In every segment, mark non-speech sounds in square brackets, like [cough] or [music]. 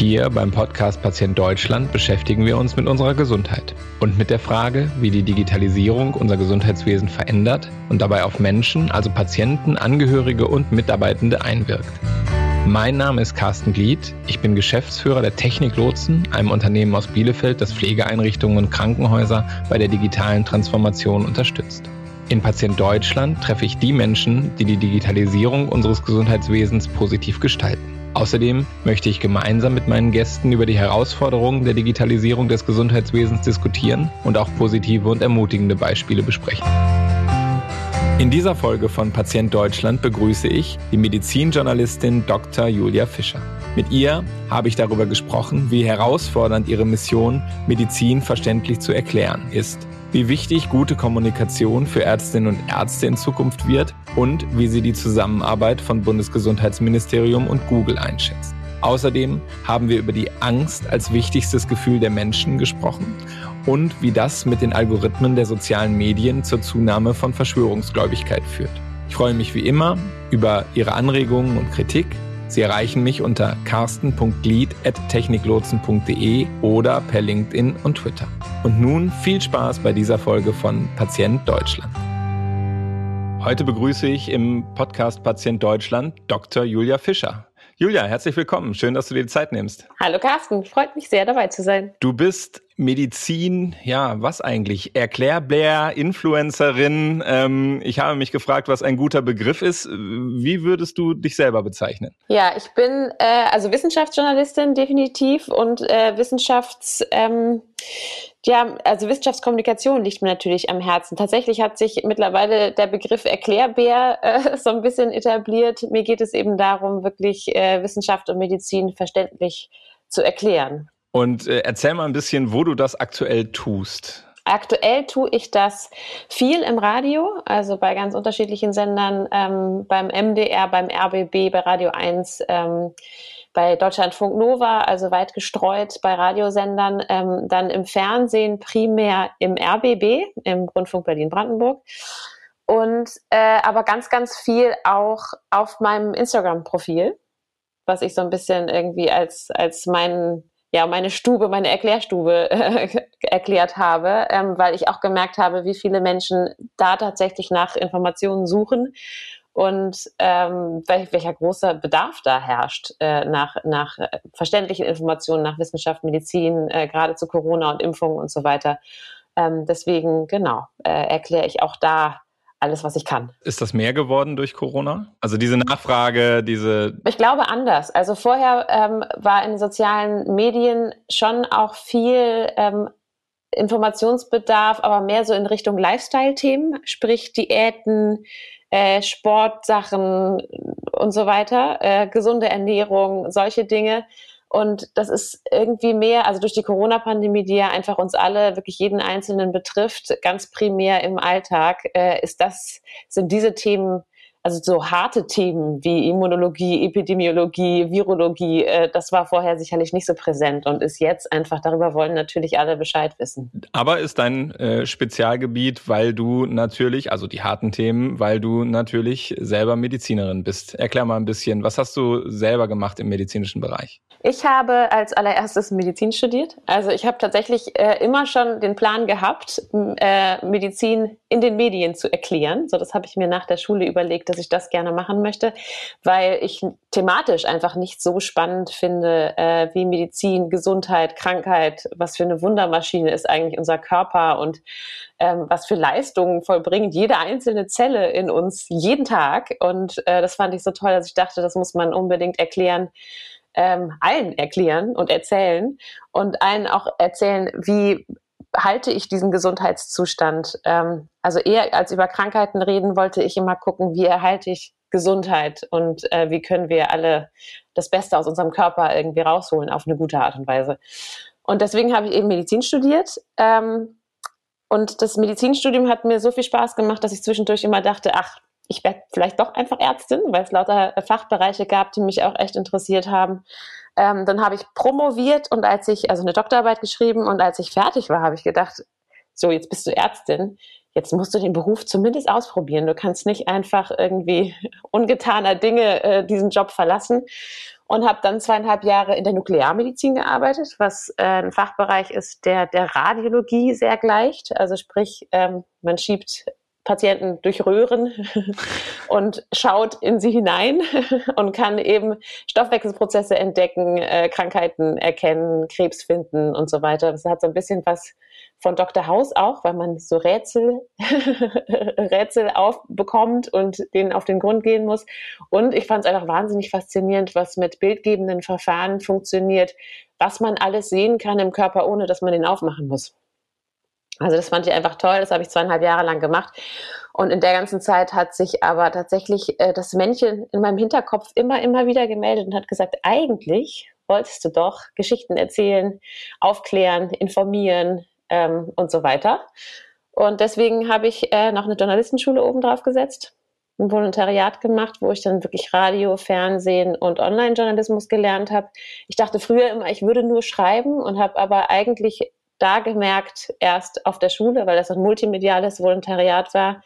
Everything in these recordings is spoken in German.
Hier beim Podcast Patient Deutschland beschäftigen wir uns mit unserer Gesundheit und mit der Frage, wie die Digitalisierung unser Gesundheitswesen verändert und dabei auf Menschen, also Patienten, Angehörige und Mitarbeitende einwirkt. Mein Name ist Carsten Glied. Ich bin Geschäftsführer der Technik Lotsen, einem Unternehmen aus Bielefeld, das Pflegeeinrichtungen und Krankenhäuser bei der digitalen Transformation unterstützt. In Patient Deutschland treffe ich die Menschen, die die Digitalisierung unseres Gesundheitswesens positiv gestalten. Außerdem möchte ich gemeinsam mit meinen Gästen über die Herausforderungen der Digitalisierung des Gesundheitswesens diskutieren und auch positive und ermutigende Beispiele besprechen. In dieser Folge von Patient Deutschland begrüße ich die Medizinjournalistin Dr. Julia Fischer. Mit ihr habe ich darüber gesprochen, wie herausfordernd ihre Mission, Medizin verständlich zu erklären, ist wie wichtig gute Kommunikation für Ärztinnen und Ärzte in Zukunft wird und wie sie die Zusammenarbeit von Bundesgesundheitsministerium und Google einschätzt. Außerdem haben wir über die Angst als wichtigstes Gefühl der Menschen gesprochen und wie das mit den Algorithmen der sozialen Medien zur Zunahme von Verschwörungsgläubigkeit führt. Ich freue mich wie immer über Ihre Anregungen und Kritik Sie erreichen mich unter carsten.glied.techniklotsen.de oder per LinkedIn und Twitter. Und nun viel Spaß bei dieser Folge von Patient Deutschland. Heute begrüße ich im Podcast Patient Deutschland Dr. Julia Fischer. Julia, herzlich willkommen. Schön, dass du dir die Zeit nimmst. Hallo Carsten, freut mich sehr dabei zu sein. Du bist Medizin, ja, was eigentlich? Erklärbär, Influencerin. Ähm, ich habe mich gefragt, was ein guter Begriff ist. Wie würdest du dich selber bezeichnen? Ja, ich bin äh, also Wissenschaftsjournalistin definitiv und äh, Wissenschafts... Ähm, ja, also Wissenschaftskommunikation liegt mir natürlich am Herzen. Tatsächlich hat sich mittlerweile der Begriff Erklärbär äh, [laughs] so ein bisschen etabliert. Mir geht es eben darum, wirklich äh, Wissenschaft und Medizin verständlich zu erklären. Und äh, erzähl mal ein bisschen, wo du das aktuell tust. Aktuell tue ich das viel im Radio, also bei ganz unterschiedlichen Sendern, ähm, beim MDR, beim RBB, bei Radio 1, ähm, bei Deutschlandfunk Nova, also weit gestreut bei Radiosendern, ähm, dann im Fernsehen primär im RBB, im Rundfunk Berlin-Brandenburg. Und äh, aber ganz, ganz viel auch auf meinem Instagram-Profil, was ich so ein bisschen irgendwie als, als meinen ja, meine Stube, meine Erklärstube äh, erklärt habe, ähm, weil ich auch gemerkt habe, wie viele Menschen da tatsächlich nach Informationen suchen und ähm, welch, welcher großer Bedarf da herrscht äh, nach, nach verständlichen Informationen, nach Wissenschaft, Medizin, äh, gerade zu Corona und Impfungen und so weiter. Ähm, deswegen, genau, äh, erkläre ich auch da alles, was ich kann. Ist das mehr geworden durch Corona? Also diese Nachfrage, diese. Ich glaube anders. Also vorher ähm, war in sozialen Medien schon auch viel ähm, Informationsbedarf, aber mehr so in Richtung Lifestyle-Themen, sprich Diäten, äh, Sportsachen und so weiter, äh, gesunde Ernährung, solche Dinge. Und das ist irgendwie mehr, also durch die Corona-Pandemie, die ja einfach uns alle, wirklich jeden Einzelnen betrifft, ganz primär im Alltag, äh, ist das, sind diese Themen also so harte Themen wie Immunologie, Epidemiologie, Virologie, äh, das war vorher sicherlich nicht so präsent und ist jetzt einfach, darüber wollen natürlich alle Bescheid wissen. Aber ist dein äh, Spezialgebiet, weil du natürlich, also die harten Themen, weil du natürlich selber Medizinerin bist. Erklär mal ein bisschen, was hast du selber gemacht im medizinischen Bereich? Ich habe als allererstes Medizin studiert. Also ich habe tatsächlich äh, immer schon den Plan gehabt, äh, Medizin in den Medien zu erklären. So, das habe ich mir nach der Schule überlegt, dass ich das gerne machen möchte, weil ich thematisch einfach nicht so spannend finde, äh, wie Medizin, Gesundheit, Krankheit, was für eine Wundermaschine ist eigentlich unser Körper und ähm, was für Leistungen vollbringt jede einzelne Zelle in uns jeden Tag. Und äh, das fand ich so toll, dass ich dachte, das muss man unbedingt erklären ähm, allen erklären und erzählen und allen auch erzählen, wie halte ich diesen Gesundheitszustand. Ähm, also eher als über Krankheiten reden, wollte ich immer gucken, wie erhalte ich Gesundheit und äh, wie können wir alle das Beste aus unserem Körper irgendwie rausholen auf eine gute Art und Weise. Und deswegen habe ich eben Medizin studiert. Ähm, und das Medizinstudium hat mir so viel Spaß gemacht, dass ich zwischendurch immer dachte, ach, ich werde vielleicht doch einfach Ärztin, weil es lauter Fachbereiche gab, die mich auch echt interessiert haben. Ähm, dann habe ich promoviert und als ich, also eine Doktorarbeit geschrieben und als ich fertig war, habe ich gedacht, so, jetzt bist du Ärztin. jetzt musst du den Beruf zumindest ausprobieren. Du kannst nicht einfach irgendwie [laughs] ungetaner Dinge äh, diesen Job verlassen. Und habe dann zweieinhalb Jahre in der Nuklearmedizin gearbeitet, was äh, ein Fachbereich ist, der der Radiologie sehr gleicht. Also sprich, ähm, man schiebt Patienten durch Röhren [laughs] und schaut in sie hinein [laughs] und kann eben Stoffwechselprozesse entdecken, äh, Krankheiten erkennen, Krebs finden und so weiter. Das hat so ein bisschen was von Dr. House auch, weil man so Rätsel, [laughs] Rätsel aufbekommt und denen auf den Grund gehen muss. Und ich fand es einfach wahnsinnig faszinierend, was mit bildgebenden Verfahren funktioniert, was man alles sehen kann im Körper, ohne dass man den aufmachen muss. Also das fand ich einfach toll, das habe ich zweieinhalb Jahre lang gemacht. Und in der ganzen Zeit hat sich aber tatsächlich äh, das Männchen in meinem Hinterkopf immer, immer wieder gemeldet und hat gesagt, eigentlich wolltest du doch Geschichten erzählen, aufklären, informieren ähm, und so weiter. Und deswegen habe ich äh, noch eine Journalistenschule oben drauf gesetzt, ein Volontariat gemacht, wo ich dann wirklich Radio, Fernsehen und Online-Journalismus gelernt habe. Ich dachte früher immer, ich würde nur schreiben und habe aber eigentlich da gemerkt, erst auf der Schule, weil das ein multimediales Volontariat war,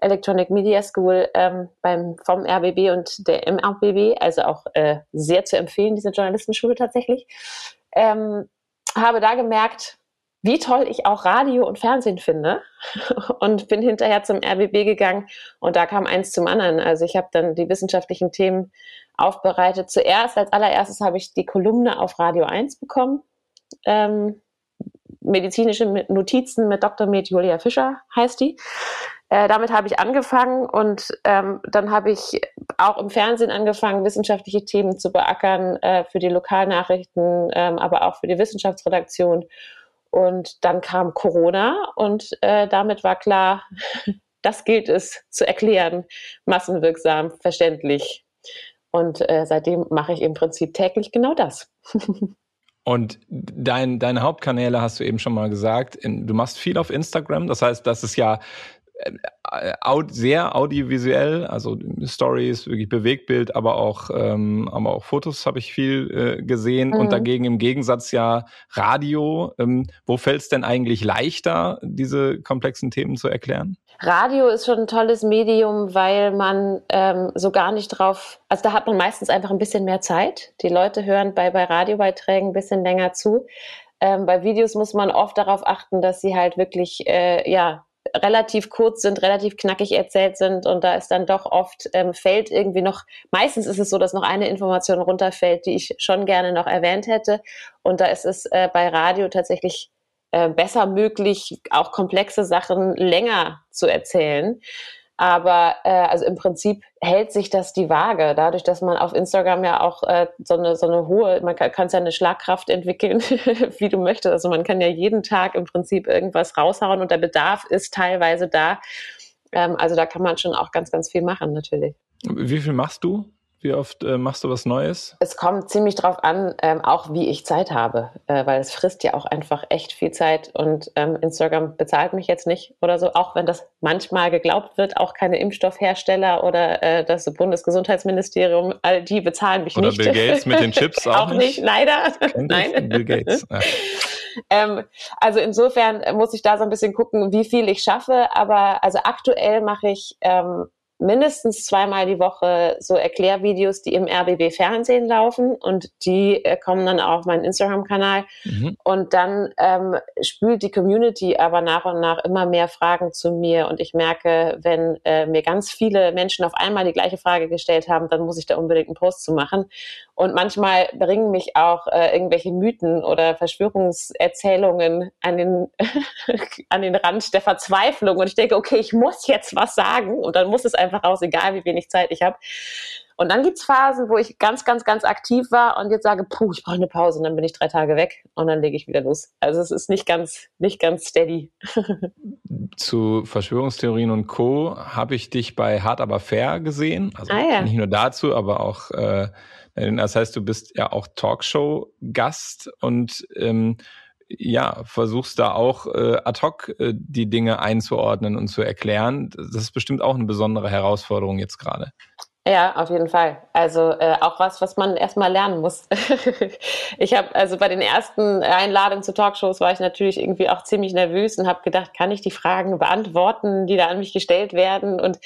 Electronic Media School ähm, beim, vom RBB und der MRBB, also auch äh, sehr zu empfehlen, diese Journalistenschule tatsächlich. Ähm, habe da gemerkt, wie toll ich auch Radio und Fernsehen finde [laughs] und bin hinterher zum RBB gegangen und da kam eins zum anderen. Also ich habe dann die wissenschaftlichen Themen aufbereitet. Zuerst, als allererstes habe ich die Kolumne auf Radio 1 bekommen. Ähm, medizinische Notizen mit Dr. Med Julia Fischer heißt die. Äh, damit habe ich angefangen und ähm, dann habe ich auch im Fernsehen angefangen, wissenschaftliche Themen zu beackern äh, für die Lokalnachrichten, ähm, aber auch für die Wissenschaftsredaktion. Und dann kam Corona und äh, damit war klar, [laughs] das gilt es zu erklären, massenwirksam, verständlich. Und äh, seitdem mache ich im Prinzip täglich genau das. [laughs] Und dein, deine Hauptkanäle hast du eben schon mal gesagt. In, du machst viel auf Instagram. Das heißt, das ist ja äh, sehr audiovisuell, also Stories, wirklich Bewegtbild, aber auch, ähm, aber auch Fotos habe ich viel äh, gesehen. Mhm. Und dagegen im Gegensatz ja Radio. Ähm, wo fällt es denn eigentlich leichter, diese komplexen Themen zu erklären? Radio ist schon ein tolles Medium, weil man ähm, so gar nicht drauf, also da hat man meistens einfach ein bisschen mehr Zeit. Die Leute hören bei, bei Radiobeiträgen ein bisschen länger zu. Ähm, bei Videos muss man oft darauf achten, dass sie halt wirklich, äh, ja, relativ kurz sind, relativ knackig erzählt sind und da ist dann doch oft, ähm, fällt irgendwie noch, meistens ist es so, dass noch eine Information runterfällt, die ich schon gerne noch erwähnt hätte und da ist es äh, bei Radio tatsächlich äh, besser möglich, auch komplexe Sachen länger zu erzählen. Aber äh, also im Prinzip hält sich das die Waage, dadurch, dass man auf Instagram ja auch äh, so, eine, so eine hohe, man kann, kann ja eine Schlagkraft entwickeln, [laughs] wie du möchtest. Also man kann ja jeden Tag im Prinzip irgendwas raushauen und der Bedarf ist teilweise da. Ähm, also da kann man schon auch ganz, ganz viel machen, natürlich. Wie viel machst du wie oft äh, machst du was Neues? Es kommt ziemlich drauf an, ähm, auch wie ich Zeit habe, äh, weil es frisst ja auch einfach echt viel Zeit und ähm, Instagram bezahlt mich jetzt nicht oder so, auch wenn das manchmal geglaubt wird, auch keine Impfstoffhersteller oder äh, das Bundesgesundheitsministerium, all die bezahlen mich oder nicht. Oder Bill Gates mit den Chips [laughs] auch, auch nicht. leider. Nein. Bill Gates. Ja. [laughs] Ähm, also insofern muss ich da so ein bisschen gucken, wie viel ich schaffe. Aber also aktuell mache ich ähm, mindestens zweimal die Woche so Erklärvideos, die im RBB Fernsehen laufen und die äh, kommen dann auch auf meinen Instagram-Kanal. Mhm. Und dann ähm, spült die Community aber nach und nach immer mehr Fragen zu mir und ich merke, wenn äh, mir ganz viele Menschen auf einmal die gleiche Frage gestellt haben, dann muss ich da unbedingt einen Post zu machen. Und manchmal bringen mich auch äh, irgendwelche Mythen oder Verschwörungserzählungen an den, [laughs] an den Rand der Verzweiflung. Und ich denke, okay, ich muss jetzt was sagen. Und dann muss es einfach raus, egal wie wenig Zeit ich habe. Und dann gibt's Phasen, wo ich ganz, ganz, ganz aktiv war und jetzt sage, puh, ich brauche eine Pause und dann bin ich drei Tage weg und dann lege ich wieder los. Also es ist nicht ganz, nicht ganz steady. [laughs] Zu Verschwörungstheorien und Co. habe ich dich bei Hart aber fair gesehen. Also ah, ja. nicht nur dazu, aber auch äh, das heißt, du bist ja auch Talkshow-Gast und ähm, ja, versuchst da auch äh, ad hoc äh, die Dinge einzuordnen und zu erklären. Das ist bestimmt auch eine besondere Herausforderung jetzt gerade. Ja, auf jeden Fall. Also äh, auch was, was man erstmal lernen muss. [laughs] ich habe also bei den ersten Einladungen zu Talkshows war ich natürlich irgendwie auch ziemlich nervös und habe gedacht, kann ich die Fragen beantworten, die da an mich gestellt werden? Und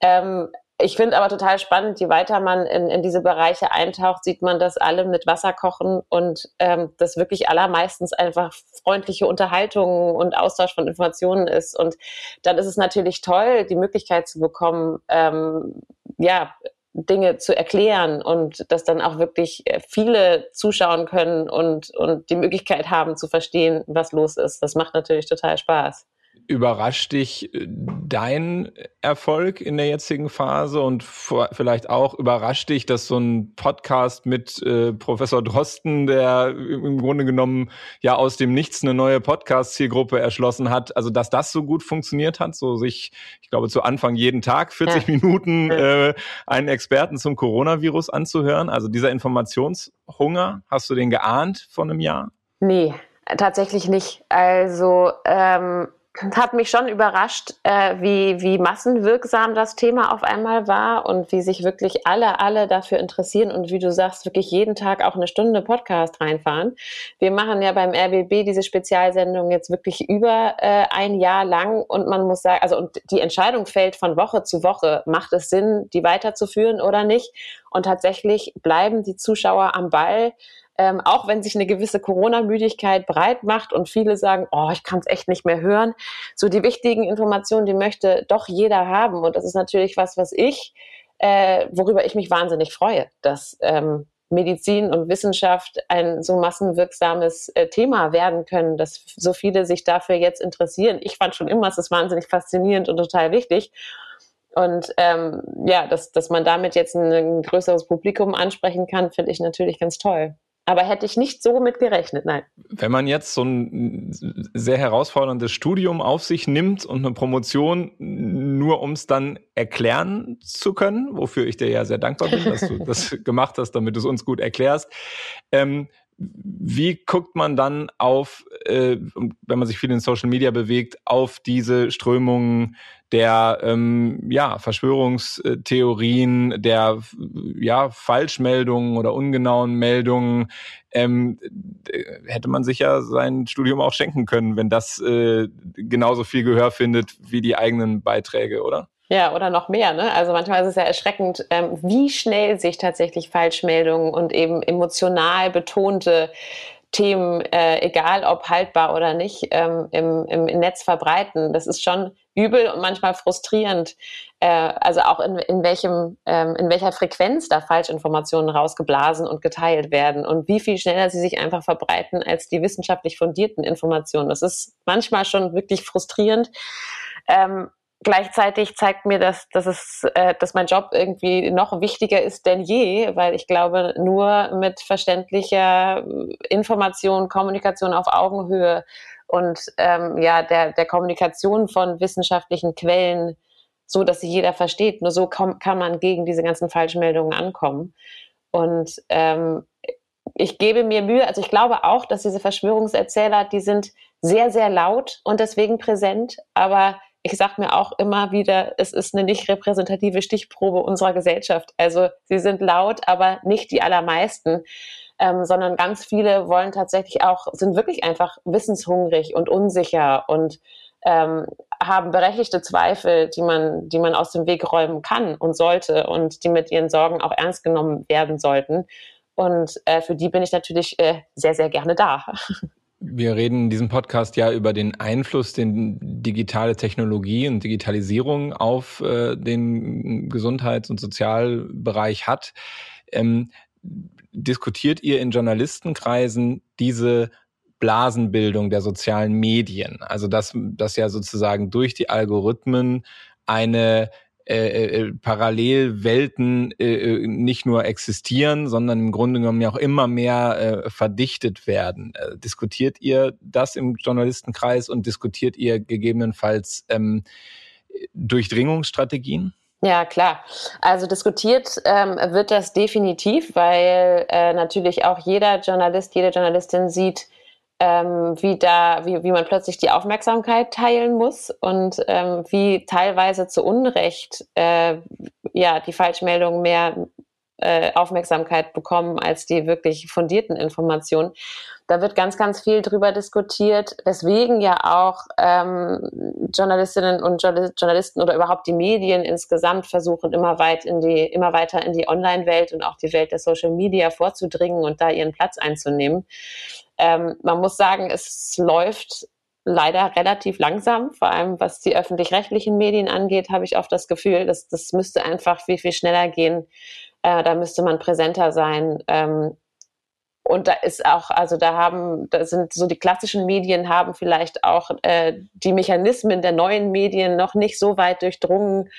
ähm, ich finde aber total spannend, je weiter man in, in diese Bereiche eintaucht, sieht man, dass alle mit Wasser kochen und ähm, das wirklich allermeistens einfach freundliche Unterhaltung und Austausch von Informationen ist. Und dann ist es natürlich toll, die Möglichkeit zu bekommen, ähm, ja, Dinge zu erklären und dass dann auch wirklich viele zuschauen können und, und die Möglichkeit haben zu verstehen, was los ist. Das macht natürlich total Spaß. Überrascht dich äh, dein Erfolg in der jetzigen Phase und vielleicht auch überrascht dich, dass so ein Podcast mit äh, Professor Drosten, der im Grunde genommen ja aus dem Nichts eine neue Podcast-Zielgruppe erschlossen hat, also dass das so gut funktioniert hat, so sich, ich glaube, zu Anfang jeden Tag 40 ja. Minuten äh, einen Experten zum Coronavirus anzuhören. Also dieser Informationshunger, hast du den geahnt vor einem Jahr? Nee, tatsächlich nicht. Also ähm hat mich schon überrascht, äh, wie, wie massenwirksam das Thema auf einmal war und wie sich wirklich alle, alle dafür interessieren und wie du sagst, wirklich jeden Tag auch eine Stunde Podcast reinfahren. Wir machen ja beim RBB diese Spezialsendung jetzt wirklich über äh, ein Jahr lang und man muss sagen, also und die Entscheidung fällt von Woche zu Woche, macht es Sinn, die weiterzuführen oder nicht? Und tatsächlich bleiben die Zuschauer am Ball ähm, auch wenn sich eine gewisse Corona-Müdigkeit breit macht und viele sagen, oh, ich kann es echt nicht mehr hören. So die wichtigen Informationen, die möchte doch jeder haben. Und das ist natürlich was, was ich, äh, worüber ich mich wahnsinnig freue, dass ähm, Medizin und Wissenschaft ein so massenwirksames äh, Thema werden können, dass so viele sich dafür jetzt interessieren. Ich fand schon immer, es ist wahnsinnig faszinierend und total wichtig. Und ähm, ja, dass, dass man damit jetzt ein, ein größeres Publikum ansprechen kann, finde ich natürlich ganz toll. Aber hätte ich nicht so mit gerechnet, nein. Wenn man jetzt so ein sehr herausforderndes Studium auf sich nimmt und eine Promotion nur um es dann erklären zu können, wofür ich dir ja sehr dankbar bin, dass du [laughs] das gemacht hast, damit du es uns gut erklärst, ähm, wie guckt man dann auf, äh, wenn man sich viel in Social Media bewegt, auf diese Strömungen der ähm, ja, Verschwörungstheorien, der ja, Falschmeldungen oder ungenauen Meldungen? Ähm, hätte man sich ja sein Studium auch schenken können, wenn das äh, genauso viel Gehör findet wie die eigenen Beiträge, oder? Ja, oder noch mehr. Ne? Also manchmal ist es ja erschreckend, ähm, wie schnell sich tatsächlich Falschmeldungen und eben emotional betonte Themen, äh, egal ob haltbar oder nicht, ähm, im, im Netz verbreiten. Das ist schon übel und manchmal frustrierend. Äh, also auch in, in welchem, ähm, in welcher Frequenz da Falschinformationen rausgeblasen und geteilt werden und wie viel schneller sie sich einfach verbreiten als die wissenschaftlich fundierten Informationen. Das ist manchmal schon wirklich frustrierend. Ähm, gleichzeitig zeigt mir das, dass es, äh, dass mein Job irgendwie noch wichtiger ist denn je, weil ich glaube, nur mit verständlicher Information, Kommunikation auf Augenhöhe und ähm, ja der der Kommunikation von wissenschaftlichen Quellen, so dass sie jeder versteht, nur so kann, kann man gegen diese ganzen Falschmeldungen ankommen. Und ähm, ich gebe mir Mühe, also ich glaube auch, dass diese Verschwörungserzähler, die sind sehr, sehr laut und deswegen präsent, aber ich sage mir auch immer wieder, es ist eine nicht repräsentative Stichprobe unserer Gesellschaft. Also sie sind laut, aber nicht die allermeisten, ähm, sondern ganz viele wollen tatsächlich auch, sind wirklich einfach wissenshungrig und unsicher und ähm, haben berechtigte Zweifel, die man, die man aus dem Weg räumen kann und sollte und die mit ihren Sorgen auch ernst genommen werden sollten. Und äh, für die bin ich natürlich äh, sehr, sehr gerne da. [laughs] Wir reden in diesem Podcast ja über den Einfluss, den digitale Technologie und Digitalisierung auf äh, den Gesundheits- und Sozialbereich hat. Ähm, diskutiert ihr in Journalistenkreisen diese Blasenbildung der sozialen Medien? Also dass, dass ja sozusagen durch die Algorithmen eine äh, äh, Parallelwelten äh, nicht nur existieren, sondern im Grunde genommen ja auch immer mehr verdichtet werden. Diskutiert ihr das im Journalistenkreis und diskutiert ihr gegebenenfalls ähm, Durchdringungsstrategien? Ja, klar. Also diskutiert ähm, wird das definitiv, weil äh, natürlich auch jeder Journalist, jede Journalistin sieht, ähm, wie da, wie, wie man plötzlich die Aufmerksamkeit teilen muss und ähm, wie teilweise zu Unrecht äh, ja die Falschmeldungen mehr äh, Aufmerksamkeit bekommen als die wirklich fundierten Informationen. Da wird ganz, ganz viel drüber diskutiert, weswegen ja auch ähm, Journalistinnen und Journalisten oder überhaupt die Medien insgesamt versuchen, immer weit in die, immer weiter in die Online-Welt und auch die Welt der Social Media vorzudringen und da ihren Platz einzunehmen. Ähm, man muss sagen, es läuft leider relativ langsam, vor allem was die öffentlich-rechtlichen Medien angeht, habe ich oft das Gefühl, dass das müsste einfach viel, viel schneller gehen. Äh, da müsste man präsenter sein. Ähm, und da ist auch, also da haben, da sind so die klassischen Medien haben vielleicht auch äh, die Mechanismen der neuen Medien noch nicht so weit durchdrungen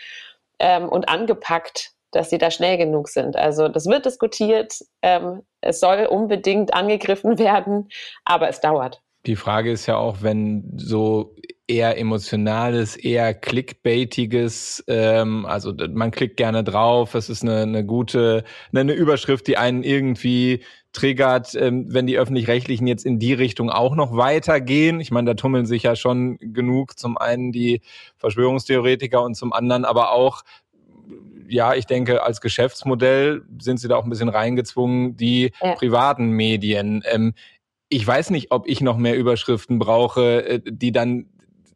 ähm, und angepackt, dass sie da schnell genug sind. Also das wird diskutiert, ähm, es soll unbedingt angegriffen [laughs] werden, aber es dauert. Die Frage ist ja auch, wenn so eher emotionales, eher clickbaitiges, ähm, also man klickt gerne drauf, es ist eine, eine gute, eine Überschrift, die einen irgendwie triggert, ähm, wenn die öffentlich-rechtlichen jetzt in die Richtung auch noch weitergehen. Ich meine, da tummeln sich ja schon genug, zum einen die Verschwörungstheoretiker und zum anderen aber auch ja, ich denke, als Geschäftsmodell sind sie da auch ein bisschen reingezwungen, die ja. privaten Medien. Ähm, ich weiß nicht, ob ich noch mehr Überschriften brauche, äh, die dann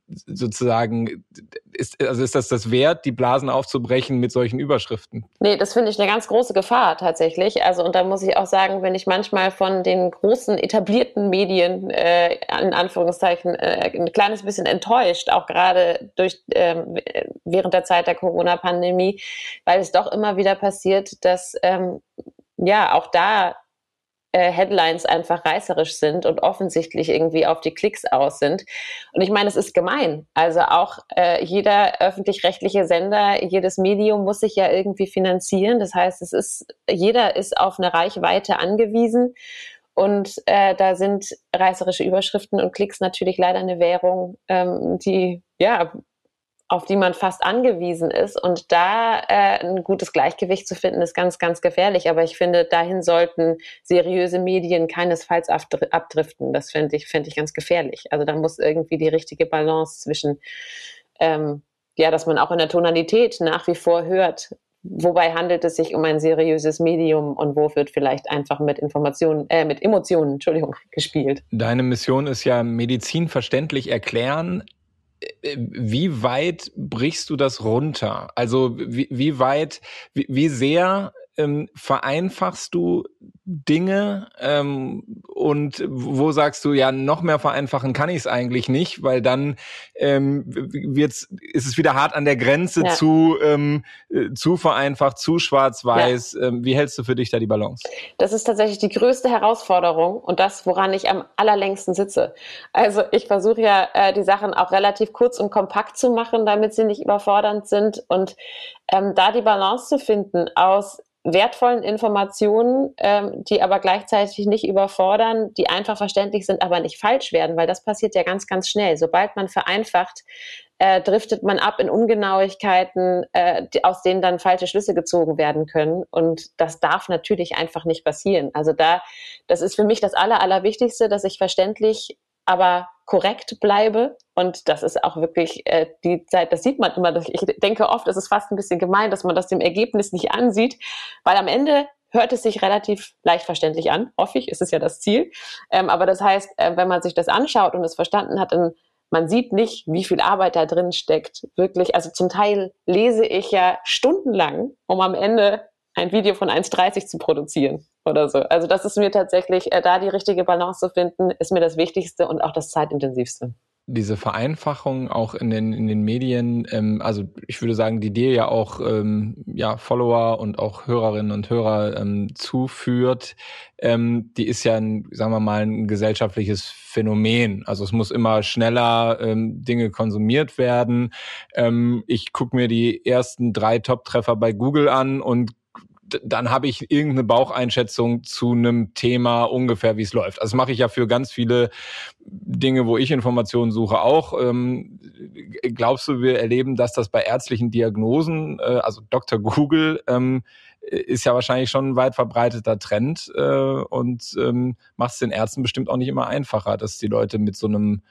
sozusagen, ist, also ist das das wert, die Blasen aufzubrechen mit solchen Überschriften? Nee, das finde ich eine ganz große Gefahr tatsächlich. Also, und da muss ich auch sagen, wenn ich manchmal von den großen etablierten Medien, äh, in Anführungszeichen, äh, ein kleines bisschen enttäuscht, auch gerade durch, ähm, während der Zeit der Corona-Pandemie, weil es doch immer wieder passiert, dass, ähm, ja, auch da äh, Headlines einfach reißerisch sind und offensichtlich irgendwie auf die Klicks aus sind. Und ich meine, es ist gemein. Also auch äh, jeder öffentlich-rechtliche Sender, jedes Medium muss sich ja irgendwie finanzieren. Das heißt, es ist, jeder ist auf eine Reichweite angewiesen. Und äh, da sind reißerische Überschriften und Klicks natürlich leider eine Währung, ähm, die ja auf die man fast angewiesen ist. Und da äh, ein gutes Gleichgewicht zu finden, ist ganz, ganz gefährlich. Aber ich finde, dahin sollten seriöse Medien keinesfalls abdriften. Das finde ich, finde ich ganz gefährlich. Also da muss irgendwie die richtige Balance zwischen, ähm, ja, dass man auch in der Tonalität nach wie vor hört, wobei handelt es sich um ein seriöses Medium und wo wird vielleicht einfach mit Informationen, äh, mit Emotionen, Entschuldigung, [laughs] gespielt. Deine Mission ist ja Medizin verständlich erklären, wie weit brichst du das runter? Also wie, wie weit, wie, wie sehr ähm, vereinfachst du Dinge ähm, und wo sagst du, ja, noch mehr vereinfachen kann ich es eigentlich nicht, weil dann ähm, wird's, ist es wieder hart an der Grenze ja. zu, ähm, äh, zu vereinfacht, zu schwarz-weiß. Ja. Ähm, wie hältst du für dich da die Balance? Das ist tatsächlich die größte Herausforderung und das, woran ich am allerlängsten sitze. Also ich versuche ja, äh, die Sachen auch relativ kurz und kompakt zu machen, damit sie nicht überfordernd sind und ähm, da die Balance zu finden aus wertvollen Informationen, ähm, die aber gleichzeitig nicht überfordern, die einfach verständlich sind, aber nicht falsch werden, weil das passiert ja ganz, ganz schnell. Sobald man vereinfacht, äh, driftet man ab in Ungenauigkeiten, äh, die, aus denen dann falsche Schlüsse gezogen werden können. Und das darf natürlich einfach nicht passieren. Also da, das ist für mich das Aller, Allerwichtigste, dass ich verständlich aber korrekt bleibe. Und das ist auch wirklich äh, die Zeit, das sieht man immer. Ich denke oft, es ist fast ein bisschen gemein, dass man das dem Ergebnis nicht ansieht, weil am Ende hört es sich relativ leicht verständlich an. Hoffe ich, ist es ja das Ziel. Ähm, aber das heißt, äh, wenn man sich das anschaut und es verstanden hat, dann man sieht nicht, wie viel Arbeit da drin steckt. Wirklich, also zum Teil lese ich ja stundenlang, um am Ende ein Video von 1,30 zu produzieren oder so. Also das ist mir tatsächlich, äh, da die richtige Balance zu finden, ist mir das Wichtigste und auch das zeitintensivste diese Vereinfachung auch in den in den Medien, ähm, also ich würde sagen, die dir ja auch ähm, ja Follower und auch Hörerinnen und Hörer ähm, zuführt, ähm, die ist ja, ein, sagen wir mal, ein gesellschaftliches Phänomen. Also es muss immer schneller ähm, Dinge konsumiert werden. Ähm, ich gucke mir die ersten drei Top-Treffer bei Google an und dann habe ich irgendeine Baucheinschätzung zu einem Thema ungefähr, wie es läuft. Also mache ich ja für ganz viele Dinge, wo ich Informationen suche, auch. Ähm, glaubst du, wir erleben, dass das bei ärztlichen Diagnosen, äh, also Dr. Google, ähm, ist ja wahrscheinlich schon ein weit verbreiteter Trend äh, und ähm, macht es den Ärzten bestimmt auch nicht immer einfacher, dass die Leute mit so einem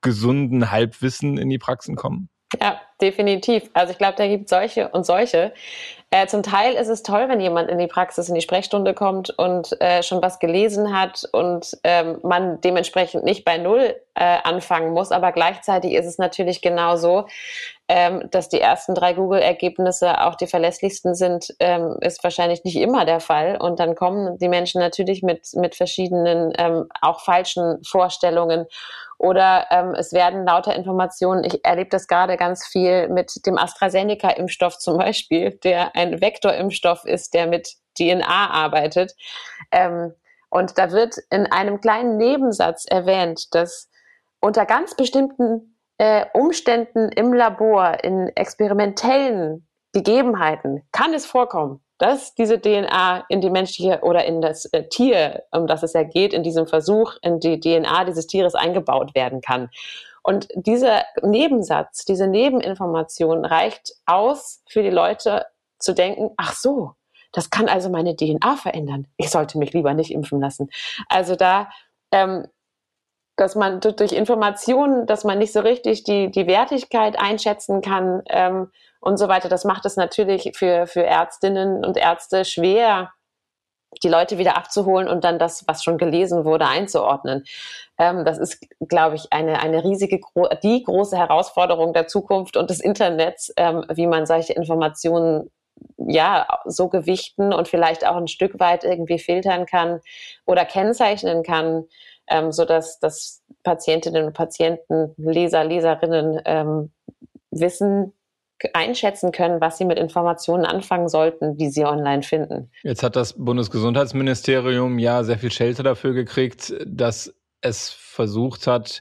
gesunden Halbwissen in die Praxen kommen. Ja, definitiv. Also ich glaube, da gibt es solche und solche. Äh, zum Teil ist es toll, wenn jemand in die Praxis, in die Sprechstunde kommt und äh, schon was gelesen hat und ähm, man dementsprechend nicht bei Null äh, anfangen muss. Aber gleichzeitig ist es natürlich genau so, ähm, dass die ersten drei Google-Ergebnisse auch die verlässlichsten sind, ähm, ist wahrscheinlich nicht immer der Fall. Und dann kommen die Menschen natürlich mit, mit verschiedenen, ähm, auch falschen Vorstellungen oder ähm, es werden lauter Informationen, ich erlebe das gerade ganz viel mit dem AstraZeneca-Impfstoff zum Beispiel, der ein Vektorimpfstoff ist, der mit DNA arbeitet. Ähm, und da wird in einem kleinen Nebensatz erwähnt, dass unter ganz bestimmten äh, Umständen im Labor, in experimentellen Gegebenheiten, kann es vorkommen, dass diese DNA in die menschliche oder in das äh, Tier, um das es ja geht, in diesem Versuch, in die DNA dieses Tieres eingebaut werden kann. Und dieser Nebensatz, diese Nebeninformation reicht aus für die Leute zu denken, ach so, das kann also meine DNA verändern. Ich sollte mich lieber nicht impfen lassen. Also da, ähm, dass man durch Informationen, dass man nicht so richtig die, die Wertigkeit einschätzen kann ähm, und so weiter, das macht es natürlich für, für Ärztinnen und Ärzte schwer, die Leute wieder abzuholen und dann das, was schon gelesen wurde, einzuordnen. Ähm, das ist, glaube ich, eine, eine riesige, die große Herausforderung der Zukunft und des Internets, ähm, wie man solche Informationen ja so gewichten und vielleicht auch ein Stück weit irgendwie filtern kann oder kennzeichnen kann, ähm, so dass dass Patientinnen und Patienten, Leser, Leserinnen ähm, wissen, einschätzen können, was sie mit Informationen anfangen sollten, die sie online finden. Jetzt hat das Bundesgesundheitsministerium ja sehr viel Schelte dafür gekriegt, dass es versucht hat,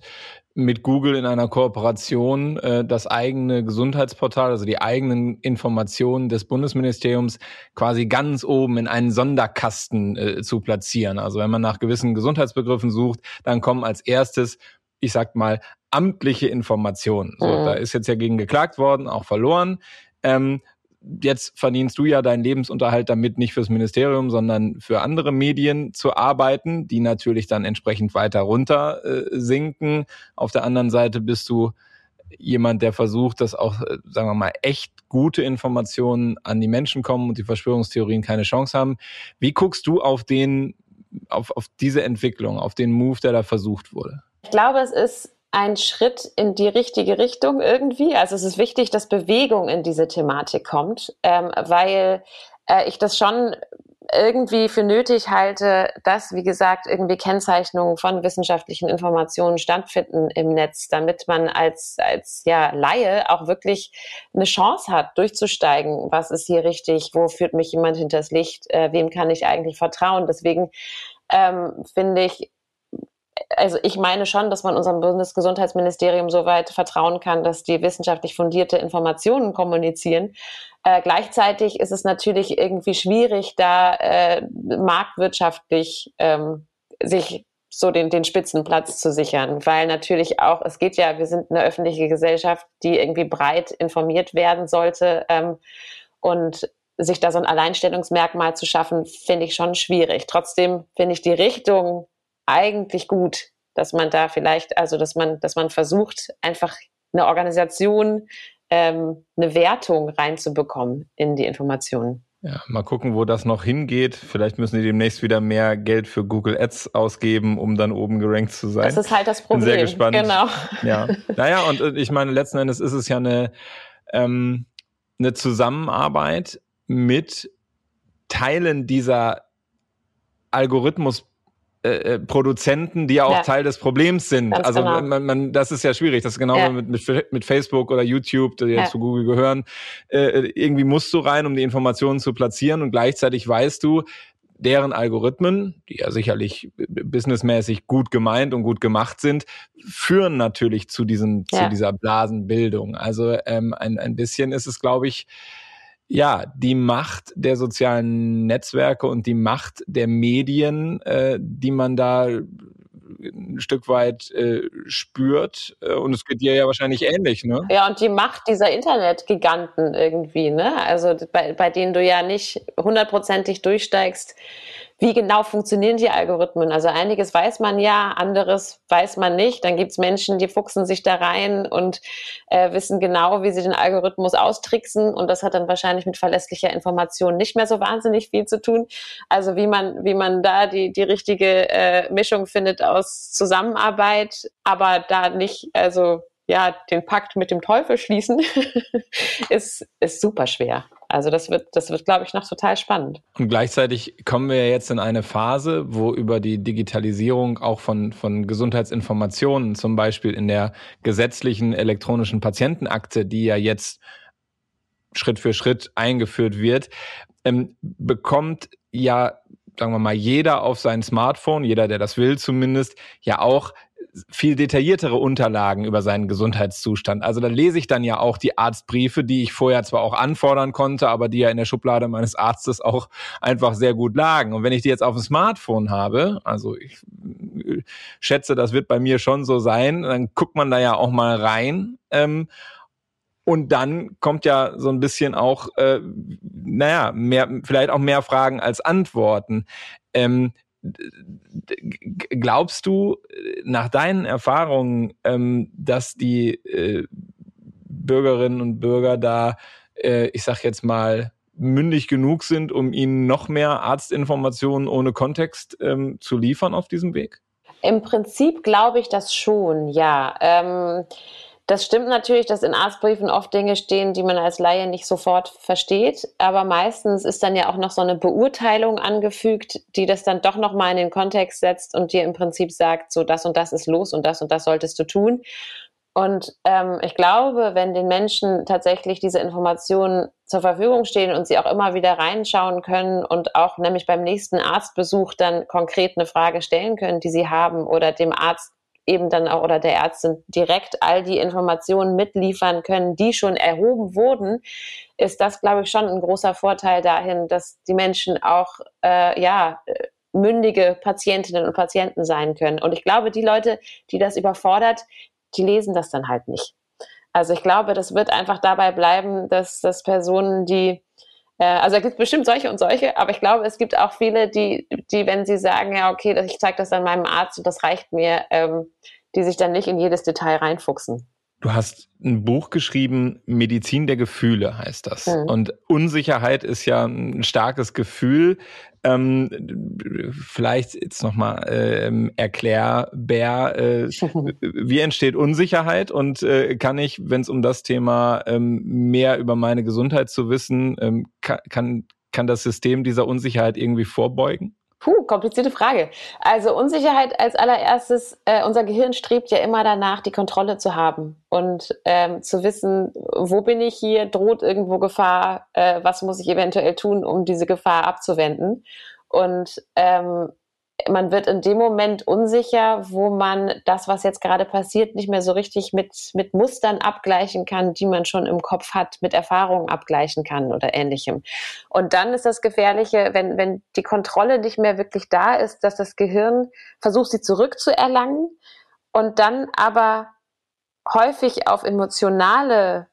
mit Google in einer Kooperation äh, das eigene Gesundheitsportal, also die eigenen Informationen des Bundesministeriums quasi ganz oben in einen Sonderkasten äh, zu platzieren. Also wenn man nach gewissen Gesundheitsbegriffen sucht, dann kommen als erstes, ich sag mal, amtliche Informationen. So, mhm. da ist jetzt ja gegen geklagt worden, auch verloren. Ähm, jetzt verdienst du ja deinen Lebensunterhalt damit, nicht fürs Ministerium, sondern für andere Medien zu arbeiten, die natürlich dann entsprechend weiter runter äh, sinken. Auf der anderen Seite bist du jemand, der versucht, dass auch, äh, sagen wir mal, echt gute Informationen an die Menschen kommen und die Verschwörungstheorien keine Chance haben. Wie guckst du auf den, auf, auf diese Entwicklung, auf den Move, der da versucht wurde? Ich glaube, es ist ein Schritt in die richtige Richtung irgendwie. Also es ist wichtig, dass Bewegung in diese Thematik kommt, ähm, weil äh, ich das schon irgendwie für nötig halte, dass, wie gesagt, irgendwie Kennzeichnungen von wissenschaftlichen Informationen stattfinden im Netz, damit man als, als ja, Laie auch wirklich eine Chance hat, durchzusteigen. Was ist hier richtig? Wo führt mich jemand hinters Licht? Äh, wem kann ich eigentlich vertrauen? Deswegen ähm, finde ich, also ich meine schon, dass man unserem Bundesgesundheitsministerium so weit vertrauen kann, dass die wissenschaftlich fundierte Informationen kommunizieren. Äh, gleichzeitig ist es natürlich irgendwie schwierig, da äh, marktwirtschaftlich ähm, sich so den, den Spitzenplatz zu sichern, weil natürlich auch, es geht ja, wir sind eine öffentliche Gesellschaft, die irgendwie breit informiert werden sollte ähm, und sich da so ein Alleinstellungsmerkmal zu schaffen, finde ich schon schwierig. Trotzdem finde ich die Richtung eigentlich gut, dass man da vielleicht, also dass man, dass man versucht, einfach eine Organisation, ähm, eine Wertung reinzubekommen in die Informationen. Ja, mal gucken, wo das noch hingeht. Vielleicht müssen die demnächst wieder mehr Geld für Google Ads ausgeben, um dann oben gerankt zu sein. Das ist halt das Problem. Bin sehr gespannt. Genau. Ja. Naja, und äh, ich meine, letzten Endes ist es ja eine, ähm, eine Zusammenarbeit mit Teilen dieser Algorithmus äh, äh, Produzenten, die ja auch ja. Teil des Problems sind. Ganz also genau. man, man, das ist ja schwierig. Das ist genau ja. mit, mit, mit Facebook oder YouTube, die jetzt ja. zu Google gehören. Äh, irgendwie musst du rein, um die Informationen zu platzieren und gleichzeitig weißt du, deren Algorithmen, die ja sicherlich businessmäßig gut gemeint und gut gemacht sind, führen natürlich zu diesem, zu dieser Blasenbildung. Also ähm, ein, ein bisschen ist es, glaube ich, ja, die Macht der sozialen Netzwerke und die Macht der Medien, äh, die man da ein Stück weit äh, spürt. Äh, und es geht dir ja wahrscheinlich ähnlich, ne? Ja, und die Macht dieser Internetgiganten irgendwie, ne? Also bei, bei denen du ja nicht hundertprozentig durchsteigst, wie genau funktionieren die Algorithmen? Also einiges weiß man ja, anderes weiß man nicht. Dann gibt es Menschen, die fuchsen sich da rein und äh, wissen genau, wie sie den Algorithmus austricksen. Und das hat dann wahrscheinlich mit verlässlicher Information nicht mehr so wahnsinnig viel zu tun. Also wie man, wie man da die, die richtige äh, Mischung findet aus Zusammenarbeit, aber da nicht, also ja, den Pakt mit dem Teufel schließen, [laughs] ist, ist super schwer. Also das wird, das wird, glaube ich, noch total spannend. Und gleichzeitig kommen wir jetzt in eine Phase, wo über die Digitalisierung auch von, von Gesundheitsinformationen, zum Beispiel in der gesetzlichen elektronischen Patientenakte, die ja jetzt Schritt für Schritt eingeführt wird, ähm, bekommt ja, sagen wir mal, jeder auf sein Smartphone, jeder, der das will zumindest, ja auch viel detailliertere Unterlagen über seinen Gesundheitszustand. Also da lese ich dann ja auch die Arztbriefe, die ich vorher zwar auch anfordern konnte, aber die ja in der Schublade meines Arztes auch einfach sehr gut lagen. Und wenn ich die jetzt auf dem Smartphone habe, also ich äh, schätze, das wird bei mir schon so sein, dann guckt man da ja auch mal rein. Ähm, und dann kommt ja so ein bisschen auch, äh, naja, mehr, vielleicht auch mehr Fragen als Antworten. Ähm, glaubst du nach deinen Erfahrungen, ähm, dass die äh, Bürgerinnen und Bürger da, äh, ich sag jetzt mal, mündig genug sind, um ihnen noch mehr Arztinformationen ohne Kontext ähm, zu liefern auf diesem Weg? Im Prinzip glaube ich das schon, ja. Ähm das stimmt natürlich, dass in Arztbriefen oft Dinge stehen, die man als Laie nicht sofort versteht. Aber meistens ist dann ja auch noch so eine Beurteilung angefügt, die das dann doch nochmal in den Kontext setzt und dir im Prinzip sagt, so das und das ist los und das und das solltest du tun. Und ähm, ich glaube, wenn den Menschen tatsächlich diese Informationen zur Verfügung stehen und sie auch immer wieder reinschauen können und auch nämlich beim nächsten Arztbesuch dann konkret eine Frage stellen können, die sie haben oder dem Arzt eben dann auch oder der Ärztin direkt all die Informationen mitliefern können, die schon erhoben wurden, ist das, glaube ich, schon ein großer Vorteil dahin, dass die Menschen auch äh, ja mündige Patientinnen und Patienten sein können. Und ich glaube, die Leute, die das überfordert, die lesen das dann halt nicht. Also ich glaube, das wird einfach dabei bleiben, dass, dass Personen, die äh, also es gibt bestimmt solche und solche, aber ich glaube, es gibt auch viele, die, die wenn sie sagen, ja, okay, ich zeige das dann meinem Arzt und das reicht mir, ähm, die sich dann nicht in jedes Detail reinfuchsen. Du hast ein Buch geschrieben, Medizin der Gefühle heißt das. Mhm. Und Unsicherheit ist ja ein starkes Gefühl. Ähm, vielleicht jetzt nochmal ähm, erklär, Bär, äh, wie entsteht Unsicherheit und äh, kann ich, wenn es um das Thema ähm, mehr über meine Gesundheit zu wissen, ähm, kann, kann das System dieser Unsicherheit irgendwie vorbeugen? Puh, komplizierte Frage. Also Unsicherheit als allererstes, äh, unser Gehirn strebt ja immer danach, die Kontrolle zu haben und ähm, zu wissen, wo bin ich hier, droht irgendwo Gefahr, äh, was muss ich eventuell tun, um diese Gefahr abzuwenden. Und ähm, man wird in dem Moment unsicher, wo man das, was jetzt gerade passiert, nicht mehr so richtig mit, mit Mustern abgleichen kann, die man schon im Kopf hat, mit Erfahrungen abgleichen kann oder ähnlichem. Und dann ist das Gefährliche, wenn, wenn die Kontrolle nicht mehr wirklich da ist, dass das Gehirn versucht, sie zurückzuerlangen und dann aber häufig auf emotionale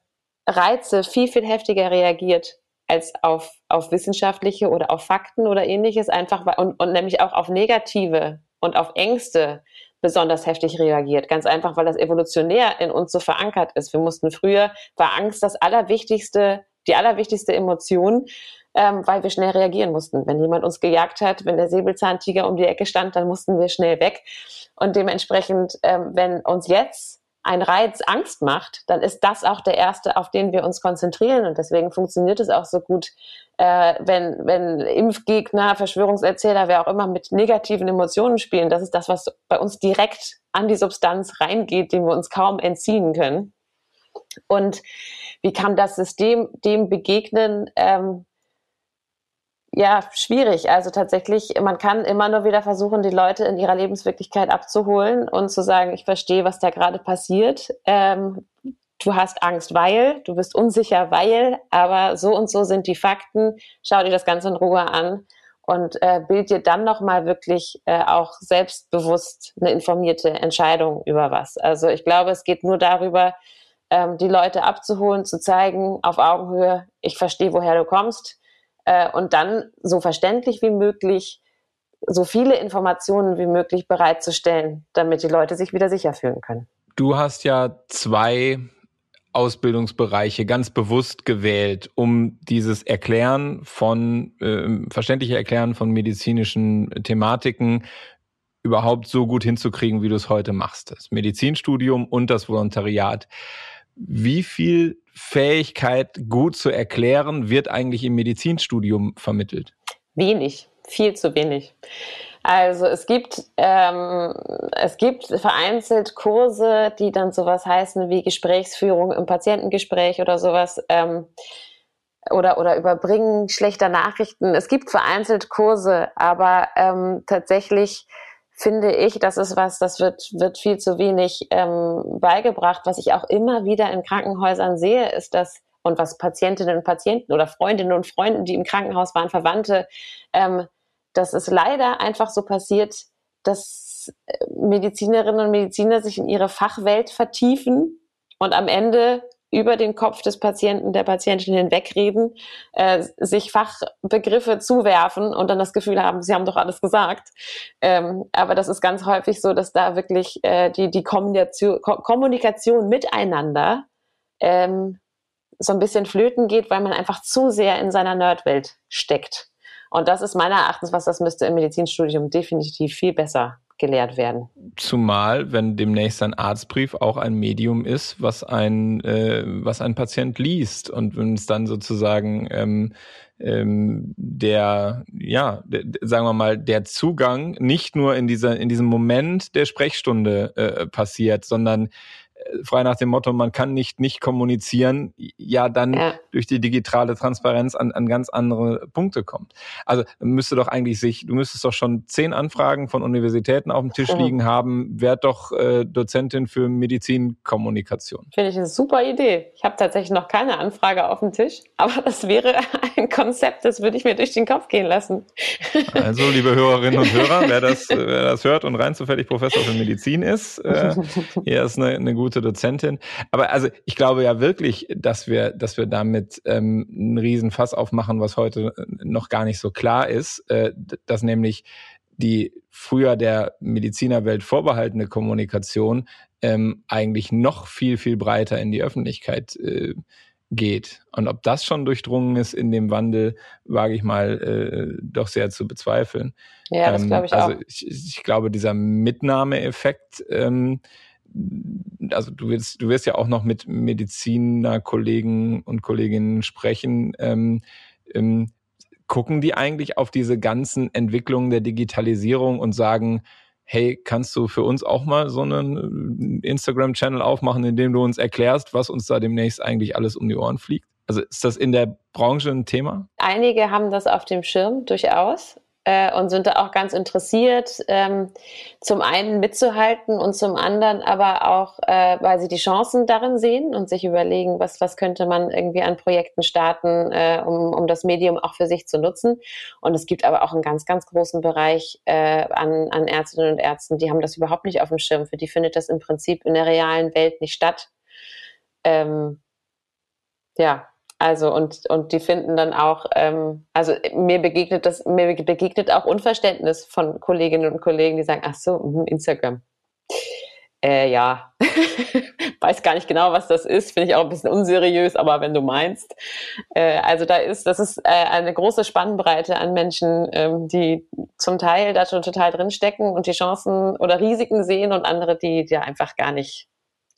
Reize viel, viel heftiger reagiert als auf, auf wissenschaftliche oder auf Fakten oder ähnliches, einfach und, und nämlich auch auf negative und auf Ängste besonders heftig reagiert. Ganz einfach, weil das evolutionär in uns so verankert ist. Wir mussten früher, war Angst das allerwichtigste, die allerwichtigste Emotion, ähm, weil wir schnell reagieren mussten. Wenn jemand uns gejagt hat, wenn der Säbelzahntiger um die Ecke stand, dann mussten wir schnell weg. Und dementsprechend, ähm, wenn uns jetzt ein Reiz Angst macht, dann ist das auch der erste, auf den wir uns konzentrieren. Und deswegen funktioniert es auch so gut, äh, wenn, wenn Impfgegner, Verschwörungserzähler, wer auch immer mit negativen Emotionen spielen. Das ist das, was bei uns direkt an die Substanz reingeht, dem wir uns kaum entziehen können. Und wie kann das System dem begegnen? Ähm, ja, schwierig. Also tatsächlich, man kann immer nur wieder versuchen, die Leute in ihrer Lebenswirklichkeit abzuholen und zu sagen, ich verstehe, was da gerade passiert. Ähm, du hast Angst, weil, du bist unsicher, weil, aber so und so sind die Fakten. Schau dir das Ganze in Ruhe an und äh, bild dir dann nochmal wirklich äh, auch selbstbewusst eine informierte Entscheidung über was. Also ich glaube, es geht nur darüber, ähm, die Leute abzuholen, zu zeigen auf Augenhöhe, ich verstehe, woher du kommst äh, und dann so verständlich wie möglich so viele Informationen wie möglich bereitzustellen, damit die Leute sich wieder sicher fühlen können. Du hast ja zwei Ausbildungsbereiche ganz bewusst gewählt, um dieses Erklären von, äh, verständliche Erklären von medizinischen Thematiken überhaupt so gut hinzukriegen, wie du es heute machst. Das Medizinstudium und das Volontariat. Wie viel Fähigkeit, gut zu erklären, wird eigentlich im Medizinstudium vermittelt? Wenig, viel zu wenig. Also es gibt, ähm, es gibt vereinzelt Kurse, die dann sowas heißen wie Gesprächsführung im Patientengespräch oder sowas. Ähm, oder, oder Überbringen schlechter Nachrichten. Es gibt vereinzelt Kurse, aber ähm, tatsächlich finde ich, das ist was, das wird, wird viel zu wenig ähm, beigebracht. Was ich auch immer wieder in Krankenhäusern sehe, ist das, und was Patientinnen und Patienten oder Freundinnen und Freunde, die im Krankenhaus waren, Verwandte, ähm, dass es leider einfach so passiert, dass äh, Medizinerinnen und Mediziner sich in ihre Fachwelt vertiefen und am Ende über den Kopf des Patienten, der Patientin hinwegreden, äh, sich Fachbegriffe zuwerfen und dann das Gefühl haben, sie haben doch alles gesagt. Ähm, aber das ist ganz häufig so, dass da wirklich äh, die, die Kommunikation, Kommunikation miteinander ähm, so ein bisschen flöten geht, weil man einfach zu sehr in seiner Nerdwelt steckt. Und das ist meiner Erachtens was, das müsste im Medizinstudium definitiv viel besser gelehrt werden. Zumal, wenn demnächst ein Arztbrief auch ein Medium ist, was ein, äh, was ein Patient liest und wenn es dann sozusagen ähm, ähm, der, ja, der, sagen wir mal, der Zugang nicht nur in dieser, in diesem Moment der Sprechstunde äh, passiert, sondern frei nach dem Motto, man kann nicht nicht kommunizieren, ja dann ja. durch die digitale Transparenz an, an ganz andere Punkte kommt. Also müsste doch eigentlich sich, du müsstest doch schon zehn Anfragen von Universitäten auf dem Tisch mhm. liegen haben, werd doch äh, Dozentin für Medizinkommunikation. Finde ich eine super Idee. Ich habe tatsächlich noch keine Anfrage auf dem Tisch, aber das wäre [laughs] ein Konzept, das würde ich mir durch den Kopf gehen lassen. Also, liebe Hörerinnen und Hörer, wer das, wer das hört und rein zufällig Professor für Medizin ist, äh, [laughs] hier ist eine, eine gute gute Dozentin. Aber also ich glaube ja wirklich, dass wir, dass wir damit ähm, einen Riesenfass aufmachen, was heute noch gar nicht so klar ist, äh, dass nämlich die früher der Medizinerwelt vorbehaltene Kommunikation ähm, eigentlich noch viel, viel breiter in die Öffentlichkeit äh, geht. Und ob das schon durchdrungen ist in dem Wandel, wage ich mal äh, doch sehr zu bezweifeln. Ja, das glaube ich ähm, also auch. Ich, ich glaube, dieser Mitnahmeeffekt, ähm, also du wirst, du wirst ja auch noch mit Mediziner-Kollegen und Kolleginnen sprechen. Ähm, ähm, gucken die eigentlich auf diese ganzen Entwicklungen der Digitalisierung und sagen, hey, kannst du für uns auch mal so einen Instagram-Channel aufmachen, in dem du uns erklärst, was uns da demnächst eigentlich alles um die Ohren fliegt? Also ist das in der Branche ein Thema? Einige haben das auf dem Schirm, durchaus äh, und sind da auch ganz interessiert, ähm, zum einen mitzuhalten und zum anderen aber auch, äh, weil sie die Chancen darin sehen und sich überlegen, was, was könnte man irgendwie an Projekten starten, äh, um, um das Medium auch für sich zu nutzen. Und es gibt aber auch einen ganz, ganz großen Bereich äh, an, an Ärztinnen und Ärzten, die haben das überhaupt nicht auf dem Schirm. Für die findet das im Prinzip in der realen Welt nicht statt. Ähm, ja, also und, und die finden dann auch, ähm, also mir begegnet das, mir begegnet auch Unverständnis von Kolleginnen und Kollegen, die sagen, ach so, mh, Instagram. Äh, ja, [laughs] weiß gar nicht genau, was das ist, finde ich auch ein bisschen unseriös, aber wenn du meinst. Äh, also da ist, das ist äh, eine große Spannbreite an Menschen, ähm, die zum Teil da schon total drinstecken und die Chancen oder Risiken sehen und andere, die, die einfach gar nicht,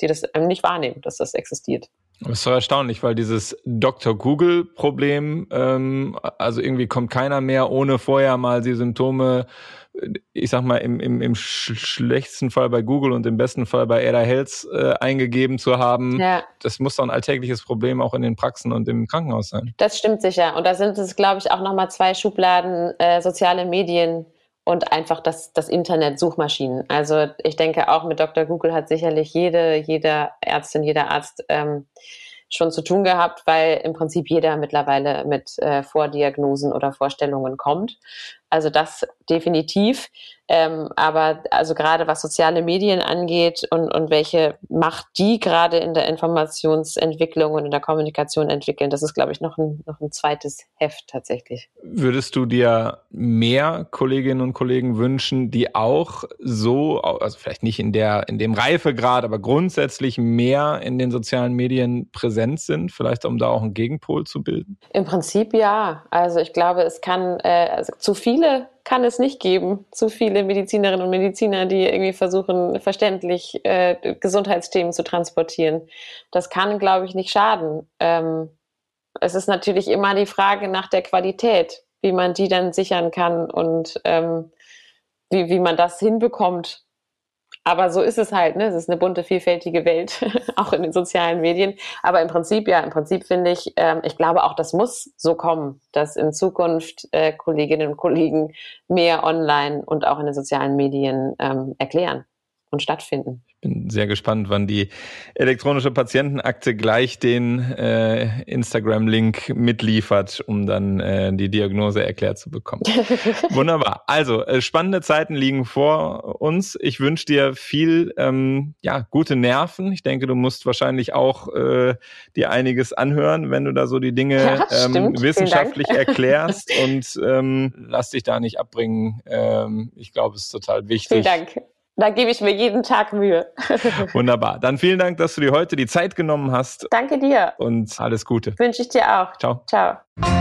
die das nicht wahrnehmen, dass das existiert. Das ist so erstaunlich, weil dieses Dr. Google-Problem, ähm, also irgendwie kommt keiner mehr, ohne vorher mal die Symptome, ich sag mal, im, im, im schlechtesten Fall bei Google und im besten Fall bei Ada Health äh, eingegeben zu haben. Ja. Das muss doch ein alltägliches Problem auch in den Praxen und im Krankenhaus sein. Das stimmt sicher. Und da sind es, glaube ich, auch nochmal zwei Schubladen äh, soziale Medien und einfach das, das Internet, Suchmaschinen. Also ich denke auch mit Dr. Google hat sicherlich jede, jede Ärztin, jeder Arzt ähm, schon zu tun gehabt, weil im Prinzip jeder mittlerweile mit äh, Vordiagnosen oder Vorstellungen kommt. Also das definitiv. Ähm, aber also gerade was soziale Medien angeht und, und welche Macht die gerade in der Informationsentwicklung und in der Kommunikation entwickeln, das ist, glaube ich, noch ein, noch ein zweites Heft tatsächlich. Würdest du dir mehr Kolleginnen und Kollegen wünschen, die auch so, also vielleicht nicht in der, in dem Reifegrad, aber grundsätzlich mehr in den sozialen Medien präsent sind, vielleicht um da auch einen Gegenpol zu bilden? Im Prinzip ja. Also ich glaube, es kann äh, also zu viele kann es nicht geben. Zu viele Medizinerinnen und Mediziner, die irgendwie versuchen, verständlich äh, Gesundheitsthemen zu transportieren. Das kann, glaube ich, nicht schaden. Ähm, es ist natürlich immer die Frage nach der Qualität, wie man die dann sichern kann und ähm, wie, wie man das hinbekommt. Aber so ist es halt, ne? Es ist eine bunte, vielfältige Welt, [laughs] auch in den sozialen Medien. Aber im Prinzip, ja, im Prinzip finde ich, ähm, ich glaube auch, das muss so kommen, dass in Zukunft äh, Kolleginnen und Kollegen mehr online und auch in den sozialen Medien ähm, erklären und stattfinden bin sehr gespannt, wann die elektronische Patientenakte gleich den äh, Instagram-Link mitliefert, um dann äh, die Diagnose erklärt zu bekommen. [laughs] Wunderbar. Also äh, spannende Zeiten liegen vor uns. Ich wünsche dir viel ähm, ja gute Nerven. Ich denke, du musst wahrscheinlich auch äh, dir einiges anhören, wenn du da so die Dinge ja, ähm, wissenschaftlich [laughs] erklärst und ähm, lass dich da nicht abbringen. Ähm, ich glaube, es ist total wichtig. Vielen Dank. Da gebe ich mir jeden Tag Mühe. [laughs] Wunderbar. Dann vielen Dank, dass du dir heute die Zeit genommen hast. Danke dir. Und alles Gute. Wünsche ich dir auch. Ciao. Ciao.